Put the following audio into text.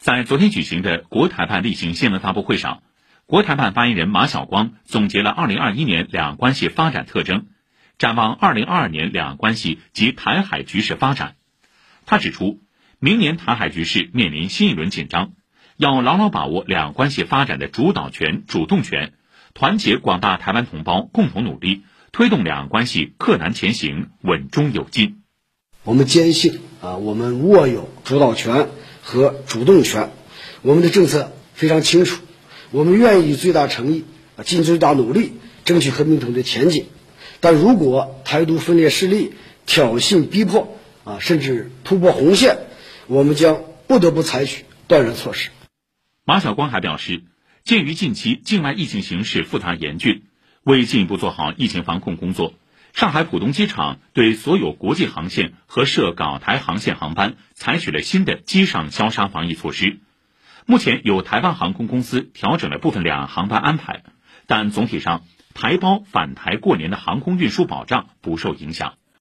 在昨天举行的国台办例行新闻发布会上，国台办发言人马晓光总结了2021年两岸关系发展特征，展望2022年两岸关系及台海局势发展。他指出，明年台海局势面临新一轮紧张，要牢牢把握两岸关系发展的主导权、主动权，团结广大台湾同胞，共同努力，推动两岸关系克难前行，稳中有进。我们坚信啊，我们握有主导权和主动权，我们的政策非常清楚，我们愿意最大诚意啊，尽最大努力争取和平统一前景。但如果台独分裂势力挑衅逼迫啊，甚至突破红线，我们将不得不采取断然措施。马晓光还表示，鉴于近期境外疫情形势复杂严峻，为进一步做好疫情防控工作。上海浦东机场对所有国际航线和涉港台航线航班采取了新的机上消杀防疫措施。目前有台湾航空公司调整了部分两岸航班安排，但总体上台胞返台过年的航空运输保障不受影响。